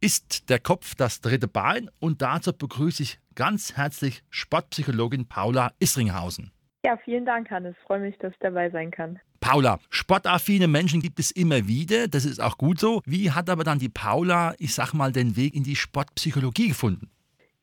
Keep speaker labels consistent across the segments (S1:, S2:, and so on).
S1: ist der Kopf das dritte Bein und dazu begrüße ich ganz herzlich Sportpsychologin Paula Isringhausen.
S2: Ja, vielen Dank, Hannes. Ich freue mich, dass ich dabei sein kann.
S1: Paula, sportaffine Menschen gibt es immer wieder, das ist auch gut so. Wie hat aber dann die Paula, ich sag mal, den Weg in die Sportpsychologie gefunden?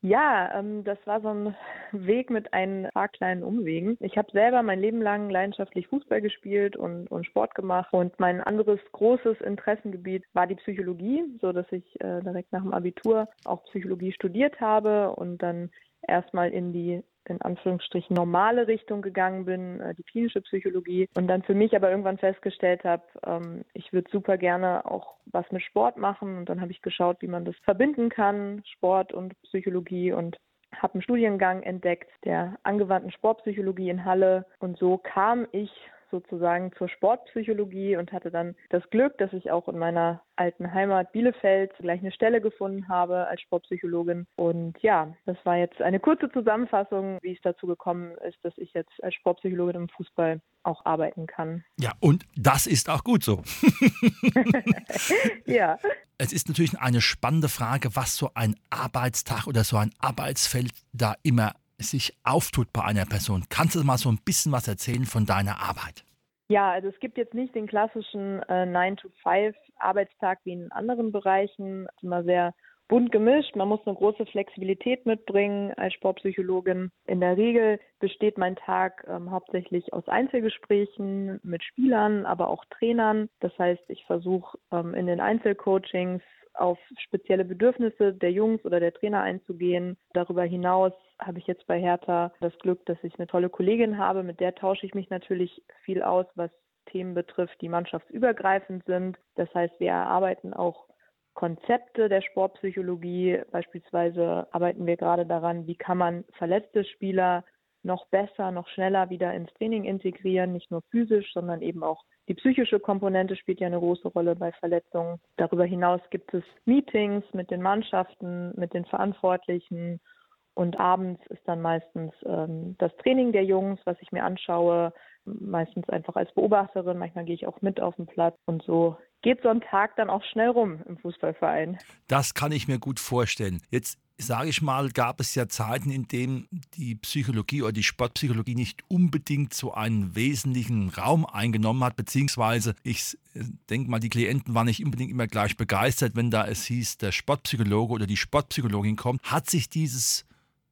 S2: Ja, ähm, das war so ein Weg mit ein paar kleinen Umwegen. Ich habe selber mein Leben lang leidenschaftlich Fußball gespielt und, und Sport gemacht und mein anderes großes Interessengebiet war die Psychologie, so dass ich äh, direkt nach dem Abitur auch Psychologie studiert habe und dann erstmal in die in Anführungsstrichen normale Richtung gegangen bin, äh, die klinische Psychologie. Und dann für mich aber irgendwann festgestellt habe, ähm, ich würde super gerne auch was mit Sport machen. Und dann habe ich geschaut, wie man das verbinden kann, Sport und Psychologie. Und habe einen Studiengang entdeckt der angewandten Sportpsychologie in Halle. Und so kam ich sozusagen zur Sportpsychologie und hatte dann das Glück, dass ich auch in meiner alten Heimat Bielefeld gleich eine Stelle gefunden habe als Sportpsychologin. Und ja, das war jetzt eine kurze Zusammenfassung, wie es dazu gekommen ist, dass ich jetzt als Sportpsychologin im Fußball auch arbeiten kann.
S1: Ja, und das ist auch gut so.
S2: ja.
S1: Es ist natürlich eine spannende Frage, was so ein Arbeitstag oder so ein Arbeitsfeld da immer sich auftut bei einer Person. Kannst du mal so ein bisschen was erzählen von deiner Arbeit?
S2: Ja, also es gibt jetzt nicht den klassischen äh, 9-to-5-Arbeitstag wie in anderen Bereichen. Es ist immer sehr bunt gemischt. Man muss eine große Flexibilität mitbringen als Sportpsychologin. In der Regel besteht mein Tag ähm, hauptsächlich aus Einzelgesprächen mit Spielern, aber auch Trainern. Das heißt, ich versuche ähm, in den Einzelcoachings auf spezielle Bedürfnisse der Jungs oder der Trainer einzugehen. Darüber hinaus habe ich jetzt bei Hertha das Glück, dass ich eine tolle Kollegin habe. Mit der tausche ich mich natürlich viel aus, was Themen betrifft, die mannschaftsübergreifend sind. Das heißt, wir erarbeiten auch Konzepte der Sportpsychologie. Beispielsweise arbeiten wir gerade daran, wie kann man verletzte Spieler noch besser, noch schneller wieder ins Training integrieren, nicht nur physisch, sondern eben auch die psychische Komponente spielt ja eine große Rolle bei Verletzungen. Darüber hinaus gibt es Meetings mit den Mannschaften, mit den Verantwortlichen und abends ist dann meistens ähm, das Training der Jungs, was ich mir anschaue, meistens einfach als Beobachterin, manchmal gehe ich auch mit auf den Platz und so geht so ein Tag dann auch schnell rum im Fußballverein.
S1: Das kann ich mir gut vorstellen. Jetzt sage ich mal, gab es ja Zeiten, in denen die Psychologie oder die Sportpsychologie nicht unbedingt so einen wesentlichen Raum eingenommen hat, beziehungsweise ich äh, denke mal, die Klienten waren nicht unbedingt immer gleich begeistert, wenn da es hieß, der Sportpsychologe oder die Sportpsychologin kommt. Hat sich dieses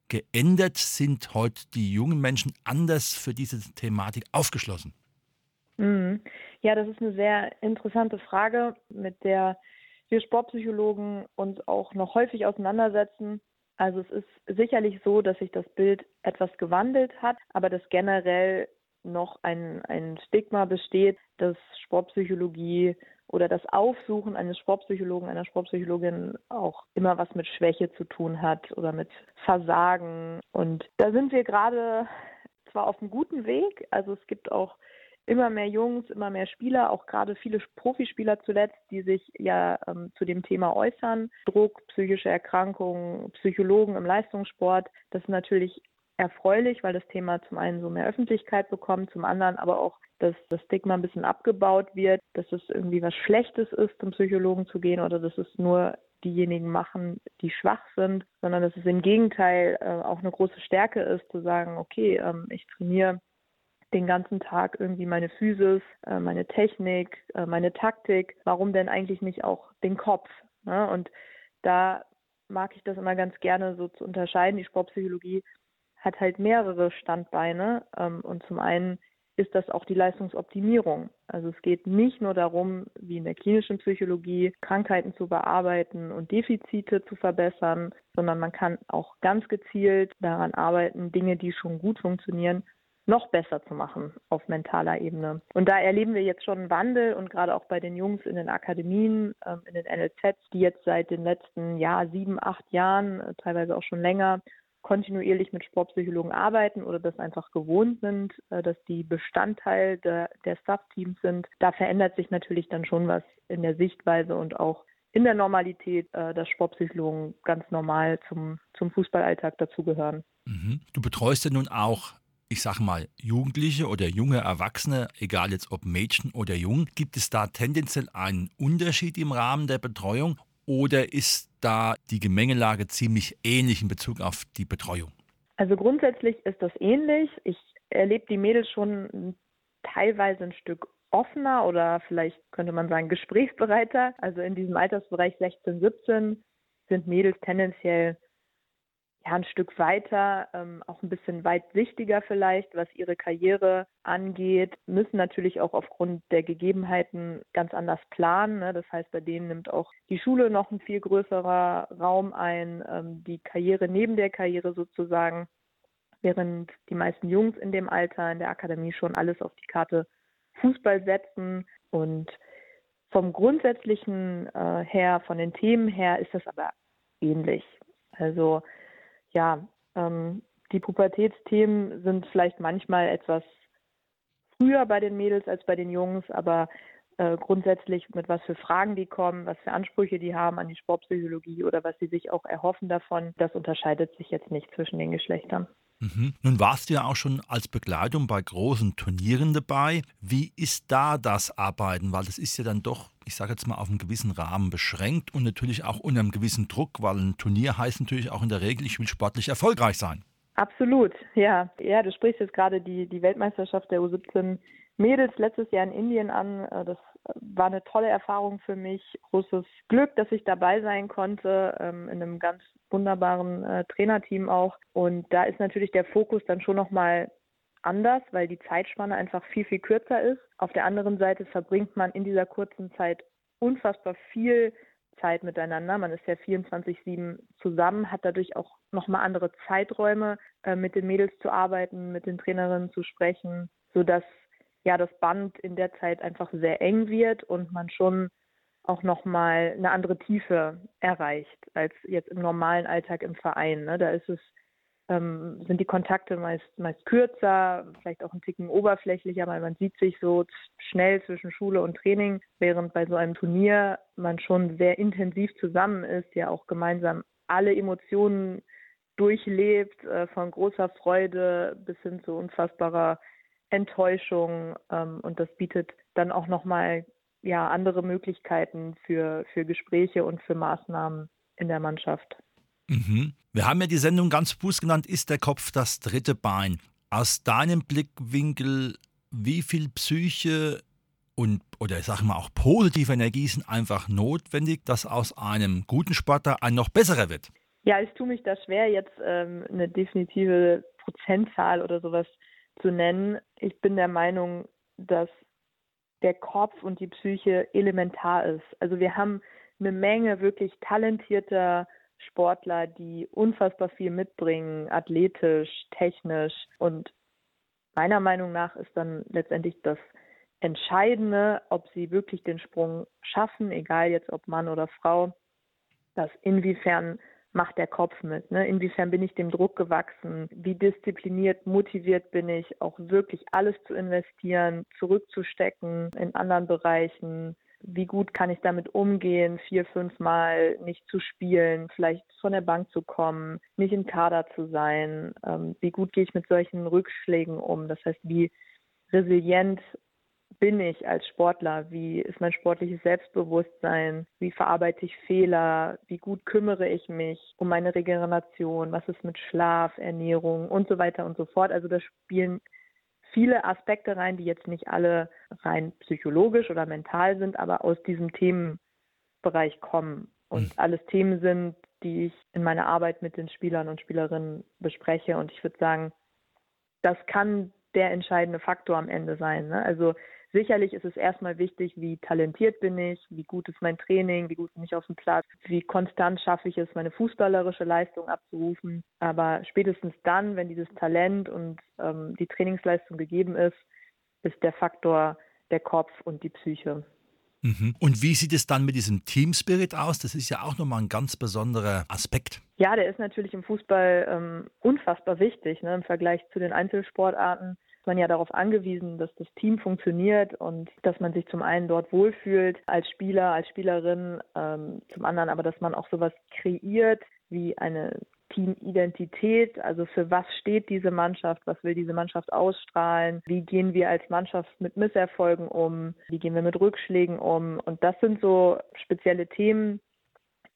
S1: geändert? Sind heute die jungen Menschen anders für diese Thematik aufgeschlossen?
S2: Mhm. Ja, das ist eine sehr interessante Frage, mit der wir Sportpsychologen uns auch noch häufig auseinandersetzen. Also es ist sicherlich so, dass sich das Bild etwas gewandelt hat, aber dass generell noch ein, ein Stigma besteht, dass Sportpsychologie oder das Aufsuchen eines Sportpsychologen, einer Sportpsychologin auch immer was mit Schwäche zu tun hat oder mit Versagen. Und da sind wir gerade zwar auf einem guten Weg, also es gibt auch immer mehr Jungs, immer mehr Spieler, auch gerade viele Profispieler zuletzt, die sich ja ähm, zu dem Thema äußern. Druck, psychische Erkrankungen, Psychologen im Leistungssport, das ist natürlich erfreulich, weil das Thema zum einen so mehr Öffentlichkeit bekommt, zum anderen aber auch, dass das Stigma ein bisschen abgebaut wird, dass es irgendwie was Schlechtes ist, zum Psychologen zu gehen oder dass es nur diejenigen machen, die schwach sind, sondern dass es im Gegenteil äh, auch eine große Stärke ist, zu sagen, okay, ähm, ich trainiere den ganzen Tag irgendwie meine Physis, äh, meine Technik, äh, meine Taktik. Warum denn eigentlich nicht auch den Kopf? Ne? Und da mag ich das immer ganz gerne so zu unterscheiden. Die Sportpsychologie hat halt mehrere Standbeine. Ähm, und zum einen ist das auch die Leistungsoptimierung. Also es geht nicht nur darum, wie in der klinischen Psychologie, Krankheiten zu bearbeiten und Defizite zu verbessern, sondern man kann auch ganz gezielt daran arbeiten, Dinge, die schon gut funktionieren, noch besser zu machen auf mentaler Ebene. Und da erleben wir jetzt schon einen Wandel und gerade auch bei den Jungs in den Akademien, ähm, in den NLZs, die jetzt seit den letzten ja, sieben, acht Jahren, äh, teilweise auch schon länger, kontinuierlich mit Sportpsychologen arbeiten oder das einfach gewohnt sind, äh, dass die Bestandteil der, der Staff-Teams sind. Da verändert sich natürlich dann schon was in der Sichtweise und auch in der Normalität, äh, dass Sportpsychologen ganz normal zum, zum Fußballalltag dazugehören.
S1: Mhm. Du betreust ja nun auch ich sage mal, Jugendliche oder junge Erwachsene, egal jetzt ob Mädchen oder Jung, gibt es da tendenziell einen Unterschied im Rahmen der Betreuung oder ist da die Gemengelage ziemlich ähnlich in Bezug auf die Betreuung?
S2: Also grundsätzlich ist das ähnlich. Ich erlebe die Mädels schon teilweise ein Stück offener oder vielleicht könnte man sagen gesprächsbereiter. Also in diesem Altersbereich 16, 17 sind Mädels tendenziell ja, ein Stück weiter, ähm, auch ein bisschen weitsichtiger vielleicht, was ihre Karriere angeht, müssen natürlich auch aufgrund der Gegebenheiten ganz anders planen. Ne? Das heißt, bei denen nimmt auch die Schule noch ein viel größerer Raum ein, ähm, die Karriere neben der Karriere sozusagen, während die meisten Jungs in dem Alter in der Akademie schon alles auf die Karte Fußball setzen und vom Grundsätzlichen äh, her, von den Themen her ist das aber ähnlich. Also ja, ähm, die Pubertätsthemen sind vielleicht manchmal etwas früher bei den Mädels als bei den Jungs, aber äh, grundsätzlich mit was für Fragen die kommen, was für Ansprüche die haben an die Sportpsychologie oder was sie sich auch erhoffen davon, das unterscheidet sich jetzt nicht zwischen den Geschlechtern.
S1: Mhm. Nun warst du ja auch schon als Begleitung bei großen Turnieren dabei. Wie ist da das Arbeiten? Weil das ist ja dann doch, ich sage jetzt mal, auf einen gewissen Rahmen beschränkt und natürlich auch unter einem gewissen Druck, weil ein Turnier heißt natürlich auch in der Regel, ich will sportlich erfolgreich sein.
S2: Absolut, ja. Ja, du sprichst jetzt gerade die, die Weltmeisterschaft der U17 Mädels letztes Jahr in Indien an. Äh, das war eine tolle Erfahrung für mich. Großes Glück, dass ich dabei sein konnte, ähm, in einem ganz wunderbaren äh, Trainerteam auch. Und da ist natürlich der Fokus dann schon nochmal anders, weil die Zeitspanne einfach viel, viel kürzer ist. Auf der anderen Seite verbringt man in dieser kurzen Zeit unfassbar viel Zeit miteinander. Man ist ja 24-7 zusammen, hat dadurch auch nochmal andere Zeiträume, äh, mit den Mädels zu arbeiten, mit den Trainerinnen zu sprechen, sodass ja das Band in der Zeit einfach sehr eng wird und man schon auch nochmal eine andere Tiefe erreicht als jetzt im normalen Alltag im Verein. Ne? Da ist es, ähm, sind die Kontakte meist, meist kürzer, vielleicht auch ein Ticken oberflächlicher, weil man sieht sich so schnell zwischen Schule und Training, während bei so einem Turnier man schon sehr intensiv zusammen ist, ja auch gemeinsam alle Emotionen durchlebt, äh, von großer Freude bis hin zu unfassbarer Enttäuschung ähm, und das bietet dann auch nochmal ja, andere Möglichkeiten für, für Gespräche und für Maßnahmen in der Mannschaft.
S1: Mhm. Wir haben ja die Sendung ganz bewusst genannt, ist der Kopf das dritte Bein. Aus deinem Blickwinkel, wie viel Psyche und oder ich sage mal auch positive Energie sind einfach notwendig, dass aus einem guten Sportler ein noch besserer wird?
S2: Ja, es tut mich da schwer, jetzt ähm, eine definitive Prozentzahl oder sowas zu nennen. Ich bin der Meinung, dass der Kopf und die Psyche elementar ist. Also wir haben eine Menge wirklich talentierter Sportler, die unfassbar viel mitbringen, athletisch, technisch. Und meiner Meinung nach ist dann letztendlich das Entscheidende, ob sie wirklich den Sprung schaffen, egal jetzt ob Mann oder Frau, dass inwiefern macht der Kopf mit? Ne? Inwiefern bin ich dem Druck gewachsen? Wie diszipliniert, motiviert bin ich, auch wirklich alles zu investieren, zurückzustecken in anderen Bereichen? Wie gut kann ich damit umgehen, vier, fünf Mal nicht zu spielen, vielleicht von der Bank zu kommen, nicht im Kader zu sein? Ähm, wie gut gehe ich mit solchen Rückschlägen um? Das heißt, wie resilient bin ich als Sportler? Wie ist mein sportliches Selbstbewusstsein? Wie verarbeite ich Fehler? Wie gut kümmere ich mich um meine Regeneration? Was ist mit Schlaf, Ernährung und so weiter und so fort? Also da spielen viele Aspekte rein, die jetzt nicht alle rein psychologisch oder mental sind, aber aus diesem Themenbereich kommen und mhm. alles Themen sind, die ich in meiner Arbeit mit den Spielern und Spielerinnen bespreche. Und ich würde sagen, das kann der entscheidende Faktor am Ende sein. Ne? Also sicherlich ist es erstmal wichtig, wie talentiert bin ich, wie gut ist mein Training, wie gut bin ich auf dem Platz, wie konstant schaffe ich es, meine fußballerische Leistung abzurufen. Aber spätestens dann, wenn dieses Talent und ähm, die Trainingsleistung gegeben ist, ist der Faktor der Kopf und die Psyche.
S1: Mhm. Und wie sieht es dann mit diesem Team Spirit aus? Das ist ja auch nochmal ein ganz besonderer Aspekt.
S2: Ja, der ist natürlich im Fußball ähm, unfassbar wichtig ne, im Vergleich zu den Einzelsportarten. Man ja darauf angewiesen, dass das Team funktioniert und dass man sich zum einen dort wohlfühlt als Spieler, als Spielerin, ähm, zum anderen aber, dass man auch sowas kreiert wie eine Teamidentität, also für was steht diese Mannschaft, was will diese Mannschaft ausstrahlen, wie gehen wir als Mannschaft mit Misserfolgen um, wie gehen wir mit Rückschlägen um. Und das sind so spezielle Themen,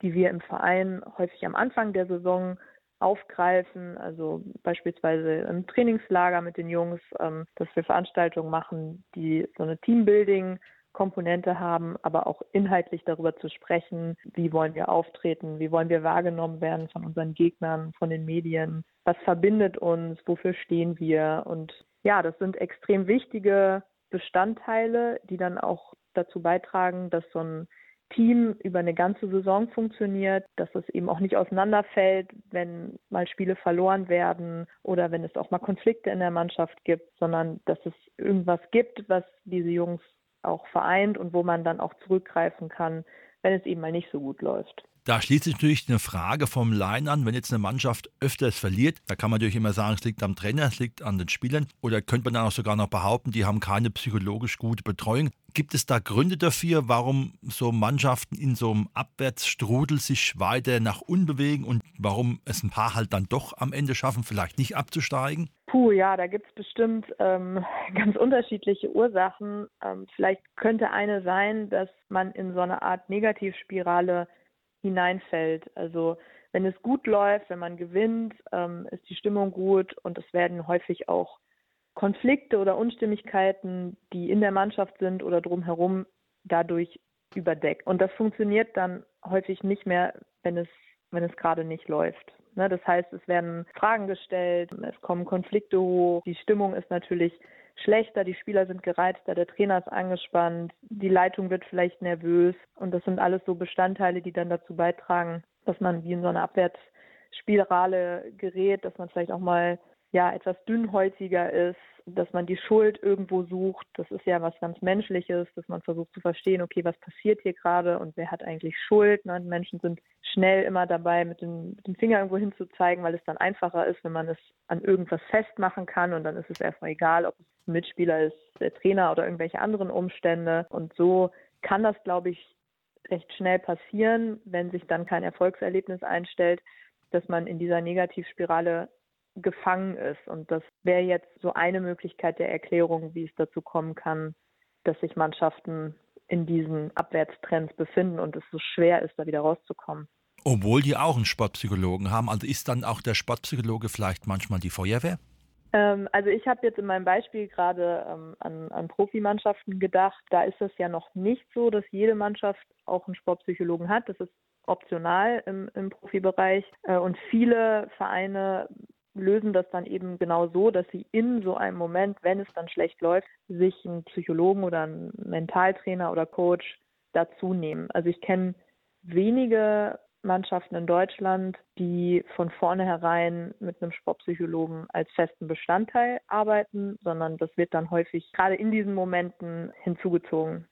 S2: die wir im Verein häufig am Anfang der Saison aufgreifen, also beispielsweise im Trainingslager mit den Jungs, ähm, dass wir Veranstaltungen machen, die so eine Teambuilding Komponente haben, aber auch inhaltlich darüber zu sprechen, wie wollen wir auftreten, wie wollen wir wahrgenommen werden von unseren Gegnern, von den Medien, was verbindet uns, wofür stehen wir. Und ja, das sind extrem wichtige Bestandteile, die dann auch dazu beitragen, dass so ein Team über eine ganze Saison funktioniert, dass es eben auch nicht auseinanderfällt, wenn mal Spiele verloren werden oder wenn es auch mal Konflikte in der Mannschaft gibt, sondern dass es irgendwas gibt, was diese Jungs auch vereint und wo man dann auch zurückgreifen kann, wenn es eben mal nicht so gut läuft.
S1: Da schließt sich natürlich eine Frage vom Laien an, wenn jetzt eine Mannschaft öfters verliert, da kann man natürlich immer sagen, es liegt am Trainer, es liegt an den Spielern oder könnte man dann auch sogar noch behaupten, die haben keine psychologisch gute Betreuung. Gibt es da Gründe dafür, warum so Mannschaften in so einem Abwärtsstrudel sich weiter nach unten bewegen und warum es ein paar halt dann doch am Ende schaffen, vielleicht nicht abzusteigen?
S2: Puh, ja, da gibt es bestimmt ähm, ganz unterschiedliche Ursachen. Ähm, vielleicht könnte eine sein, dass man in so eine Art Negativspirale hineinfällt. Also wenn es gut läuft, wenn man gewinnt, ähm, ist die Stimmung gut und es werden häufig auch Konflikte oder Unstimmigkeiten, die in der Mannschaft sind oder drumherum, dadurch überdeckt. Und das funktioniert dann häufig nicht mehr, wenn es, wenn es gerade nicht läuft. Ne, das heißt, es werden Fragen gestellt, es kommen Konflikte hoch, die Stimmung ist natürlich schlechter, die Spieler sind gereizter, der Trainer ist angespannt, die Leitung wird vielleicht nervös. Und das sind alles so Bestandteile, die dann dazu beitragen, dass man wie in so eine Abwärtsspirale gerät, dass man vielleicht auch mal ja etwas dünnhäutiger ist, dass man die Schuld irgendwo sucht. Das ist ja was ganz Menschliches, dass man versucht zu verstehen, okay, was passiert hier gerade und wer hat eigentlich Schuld. Ne? Menschen sind schnell immer dabei, mit dem, mit dem Finger irgendwo hinzuzeigen, weil es dann einfacher ist, wenn man es an irgendwas festmachen kann und dann ist es erstmal egal, ob es ein Mitspieler ist, der Trainer oder irgendwelche anderen Umstände. Und so kann das, glaube ich, recht schnell passieren, wenn sich dann kein Erfolgserlebnis einstellt, dass man in dieser Negativspirale gefangen ist. Und das wäre jetzt so eine Möglichkeit der Erklärung, wie es dazu kommen kann, dass sich Mannschaften in diesen Abwärtstrends befinden und es so schwer ist, da wieder rauszukommen.
S1: Obwohl die auch einen Sportpsychologen haben. Also ist dann auch der Sportpsychologe vielleicht manchmal die Feuerwehr?
S2: Ähm, also ich habe jetzt in meinem Beispiel gerade ähm, an, an Profimannschaften gedacht. Da ist es ja noch nicht so, dass jede Mannschaft auch einen Sportpsychologen hat. Das ist optional im, im Profibereich. Äh, und viele Vereine lösen das dann eben genau so, dass sie in so einem Moment, wenn es dann schlecht läuft, sich einen Psychologen oder einen Mentaltrainer oder Coach dazu nehmen. Also ich kenne wenige Mannschaften in Deutschland, die von vornherein mit einem Sportpsychologen als festen Bestandteil arbeiten, sondern das wird dann häufig gerade in diesen Momenten hinzugezogen.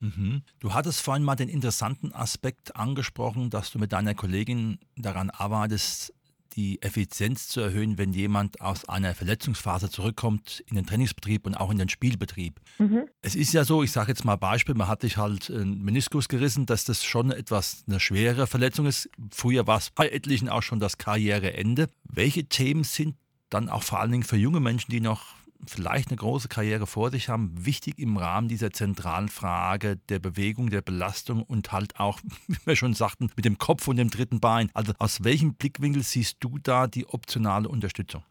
S1: Mhm. Du hattest vorhin mal den interessanten Aspekt angesprochen, dass du mit deiner Kollegin daran arbeitest, die Effizienz zu erhöhen, wenn jemand aus einer Verletzungsphase zurückkommt in den Trainingsbetrieb und auch in den Spielbetrieb. Mhm. Es ist ja so, ich sage jetzt mal Beispiel, man hat sich halt einen Meniskus gerissen, dass das schon etwas eine schwere Verletzung ist. Früher war es bei etlichen auch schon das Karriereende. Welche Themen sind dann auch vor allen Dingen für junge Menschen, die noch vielleicht eine große Karriere vor sich haben, wichtig im Rahmen dieser zentralen Frage der Bewegung, der Belastung und halt auch, wie wir schon sagten, mit dem Kopf und dem dritten Bein. Also aus welchem Blickwinkel siehst du da die optionale Unterstützung?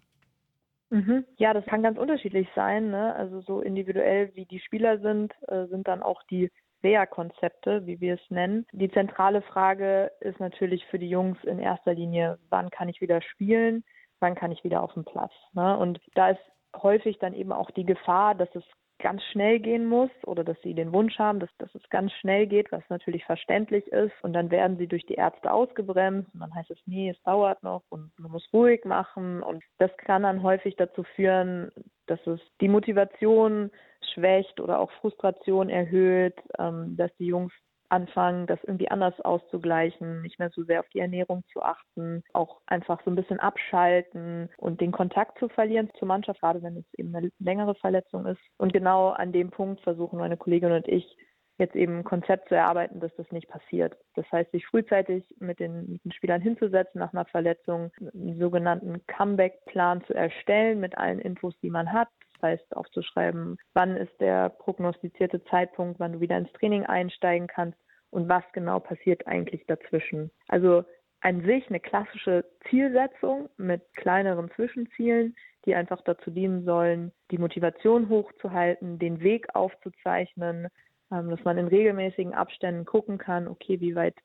S2: Mhm. Ja, das kann ganz unterschiedlich sein. Ne? Also so individuell wie die Spieler sind, äh, sind dann auch die Reha-Konzepte, wie wir es nennen. Die zentrale Frage ist natürlich für die Jungs in erster Linie, wann kann ich wieder spielen? wann kann ich wieder auf den Platz. Ne? Und da ist häufig dann eben auch die Gefahr, dass es ganz schnell gehen muss oder dass sie den Wunsch haben, dass, dass es ganz schnell geht, was natürlich verständlich ist. Und dann werden sie durch die Ärzte ausgebremst und dann heißt es, nee, es dauert noch und man muss ruhig machen. Und das kann dann häufig dazu führen, dass es die Motivation schwächt oder auch Frustration erhöht, ähm, dass die Jungs anfangen, das irgendwie anders auszugleichen, nicht mehr so sehr auf die Ernährung zu achten, auch einfach so ein bisschen abschalten und den Kontakt zu verlieren zur Mannschaft, gerade wenn es eben eine längere Verletzung ist. Und genau an dem Punkt versuchen meine Kollegin und ich jetzt eben ein Konzept zu erarbeiten, dass das nicht passiert. Das heißt, sich frühzeitig mit den, mit den Spielern hinzusetzen nach einer Verletzung, einen sogenannten Comeback-Plan zu erstellen mit allen Infos, die man hat, heißt aufzuschreiben, wann ist der prognostizierte Zeitpunkt, wann du wieder ins Training einsteigen kannst und was genau passiert eigentlich dazwischen. Also an sich eine klassische Zielsetzung mit kleineren Zwischenzielen, die einfach dazu dienen sollen, die Motivation hochzuhalten, den Weg aufzuzeichnen, ähm, dass man in regelmäßigen Abständen gucken kann, okay, wie weit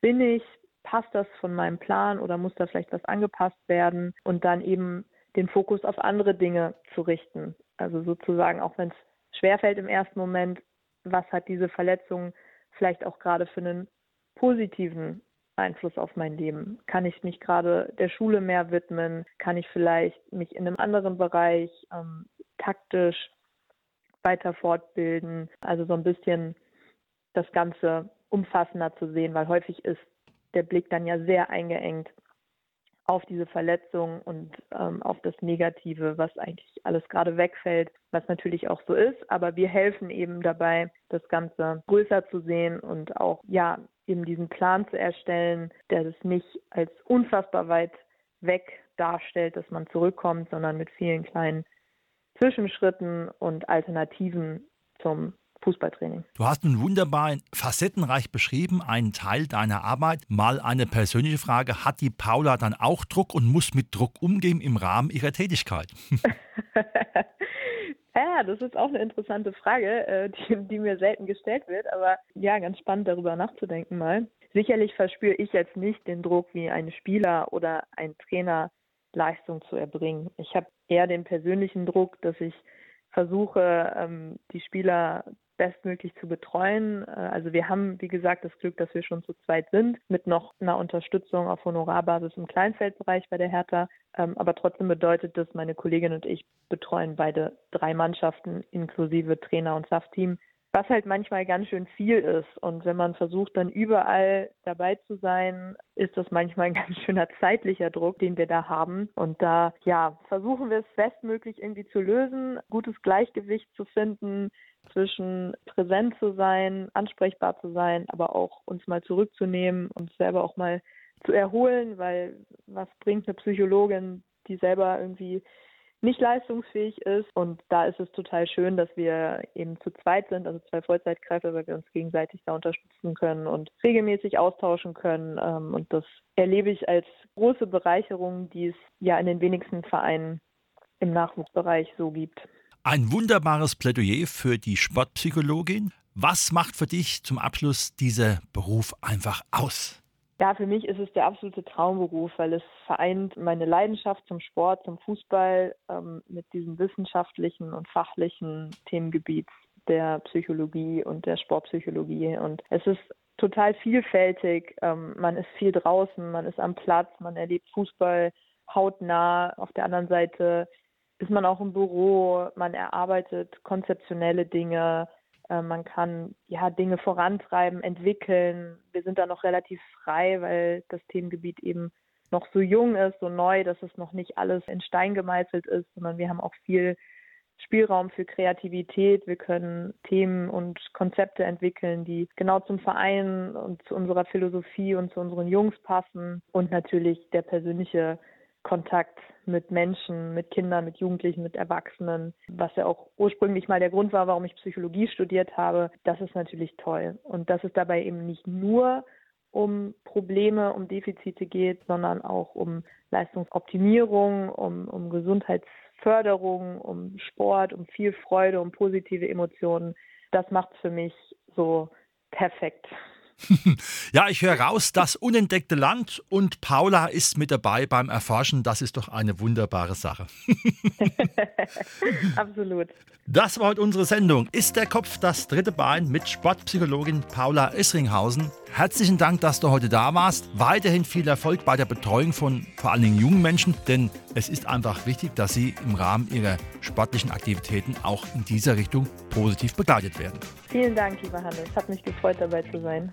S2: bin ich, passt das von meinem Plan oder muss da vielleicht was angepasst werden und dann eben den Fokus auf andere Dinge zu richten. Also sozusagen, auch wenn es schwerfällt im ersten Moment, was hat diese Verletzung vielleicht auch gerade für einen positiven Einfluss auf mein Leben? Kann ich mich gerade der Schule mehr widmen? Kann ich vielleicht mich in einem anderen Bereich ähm, taktisch weiter fortbilden? Also so ein bisschen das Ganze umfassender zu sehen, weil häufig ist der Blick dann ja sehr eingeengt auf diese Verletzung und ähm, auf das Negative, was eigentlich alles gerade wegfällt, was natürlich auch so ist. Aber wir helfen eben dabei, das Ganze größer zu sehen und auch, ja, eben diesen Plan zu erstellen, der es nicht als unfassbar weit weg darstellt, dass man zurückkommt, sondern mit vielen kleinen Zwischenschritten und Alternativen zum Fußballtraining.
S1: Du hast nun wunderbar facettenreich beschrieben, einen Teil deiner Arbeit. Mal eine persönliche Frage. Hat die Paula dann auch Druck und muss mit Druck umgehen im Rahmen ihrer Tätigkeit?
S2: ja, das ist auch eine interessante Frage, äh, die, die mir selten gestellt wird. Aber ja, ganz spannend darüber nachzudenken mal. Sicherlich verspüre ich jetzt nicht den Druck wie ein Spieler oder ein Trainer, Leistung zu erbringen. Ich habe eher den persönlichen Druck, dass ich versuche, ähm, die Spieler bestmöglich zu betreuen. Äh, also wir haben, wie gesagt, das Glück, dass wir schon zu zweit sind, mit noch einer Unterstützung auf Honorarbasis im Kleinfeldbereich bei der Hertha. Ähm, aber trotzdem bedeutet das, meine Kollegin und ich betreuen beide drei Mannschaften inklusive Trainer und Safteam was halt manchmal ganz schön viel ist. Und wenn man versucht, dann überall dabei zu sein, ist das manchmal ein ganz schöner zeitlicher Druck, den wir da haben. Und da, ja, versuchen wir es bestmöglich irgendwie zu lösen, gutes Gleichgewicht zu finden zwischen präsent zu sein, ansprechbar zu sein, aber auch uns mal zurückzunehmen, uns selber auch mal zu erholen, weil was bringt eine Psychologin, die selber irgendwie nicht leistungsfähig ist. Und da ist es total schön, dass wir eben zu zweit sind, also zwei Vollzeitkräfte, weil wir uns gegenseitig da unterstützen können und regelmäßig austauschen können. Ähm, und das erlebe ich als große Bereicherung, die es ja in den wenigsten Vereinen im Nachwuchsbereich so gibt.
S1: Ein wunderbares Plädoyer für die Sportpsychologin. Was macht für dich zum Abschluss dieser Beruf einfach aus?
S2: Ja, für mich ist es der absolute Traumberuf, weil es vereint meine Leidenschaft zum Sport, zum Fußball ähm, mit diesem wissenschaftlichen und fachlichen Themengebiet der Psychologie und der Sportpsychologie. Und es ist total vielfältig. Ähm, man ist viel draußen, man ist am Platz, man erlebt Fußball hautnah. Auf der anderen Seite ist man auch im Büro, man erarbeitet konzeptionelle Dinge, äh, man kann ja Dinge vorantreiben, entwickeln. Wir sind da noch relativ frei, weil das Themengebiet eben noch so jung ist, so neu, dass es noch nicht alles in Stein gemeißelt ist, sondern wir haben auch viel Spielraum für Kreativität. Wir können Themen und Konzepte entwickeln, die genau zum Verein und zu unserer Philosophie und zu unseren Jungs passen. Und natürlich der persönliche Kontakt mit Menschen, mit Kindern, mit Jugendlichen, mit Erwachsenen, was ja auch ursprünglich mal der Grund war, warum ich Psychologie studiert habe, das ist natürlich toll. Und dass es dabei eben nicht nur um Probleme, um Defizite geht, sondern auch um Leistungsoptimierung, um, um Gesundheitsförderung, um Sport, um viel Freude, um positive Emotionen. Das macht es für mich so perfekt.
S1: ja, ich höre raus, das unentdeckte Land und Paula ist mit dabei beim Erforschen. Das ist doch eine wunderbare Sache.
S2: Absolut.
S1: Das war heute unsere Sendung. Ist der Kopf das dritte Bein mit Sportpsychologin Paula Isringhausen. Herzlichen Dank, dass du heute da warst. Weiterhin viel Erfolg bei der Betreuung von vor allen Dingen jungen Menschen, denn es ist einfach wichtig, dass sie im Rahmen ihrer sportlichen Aktivitäten auch in dieser Richtung positiv begleitet werden.
S2: Vielen Dank, lieber Hannes. Hat mich gefreut, dabei zu sein.